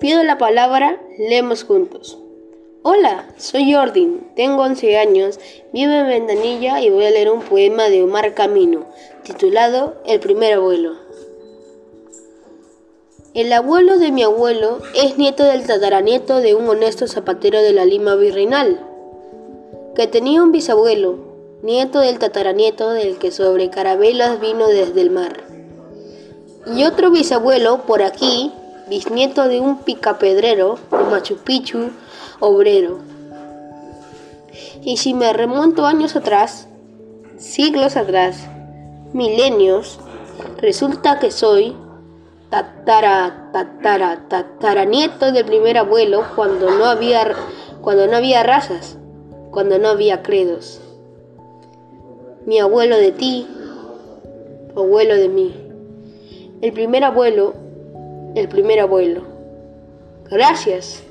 Pido la palabra, leemos juntos. Hola, soy Jordin, tengo 11 años, vivo en Ventanilla y voy a leer un poema de Omar Camino, titulado El primer abuelo. El abuelo de mi abuelo es nieto del tataranieto de un honesto zapatero de la Lima Virreinal, que tenía un bisabuelo, nieto del tataranieto del que sobre carabelas vino desde el mar. Y otro bisabuelo por aquí, bisnieto de un picapedrero de Machu Picchu, obrero. Y si me remonto años atrás, siglos atrás, milenios, resulta que soy tatara, tatara, tatara nieto del primer abuelo cuando no había, cuando no había razas, cuando no había credos. Mi abuelo de ti, abuelo de mí. El primer abuelo, el primer abuelo. Gracias.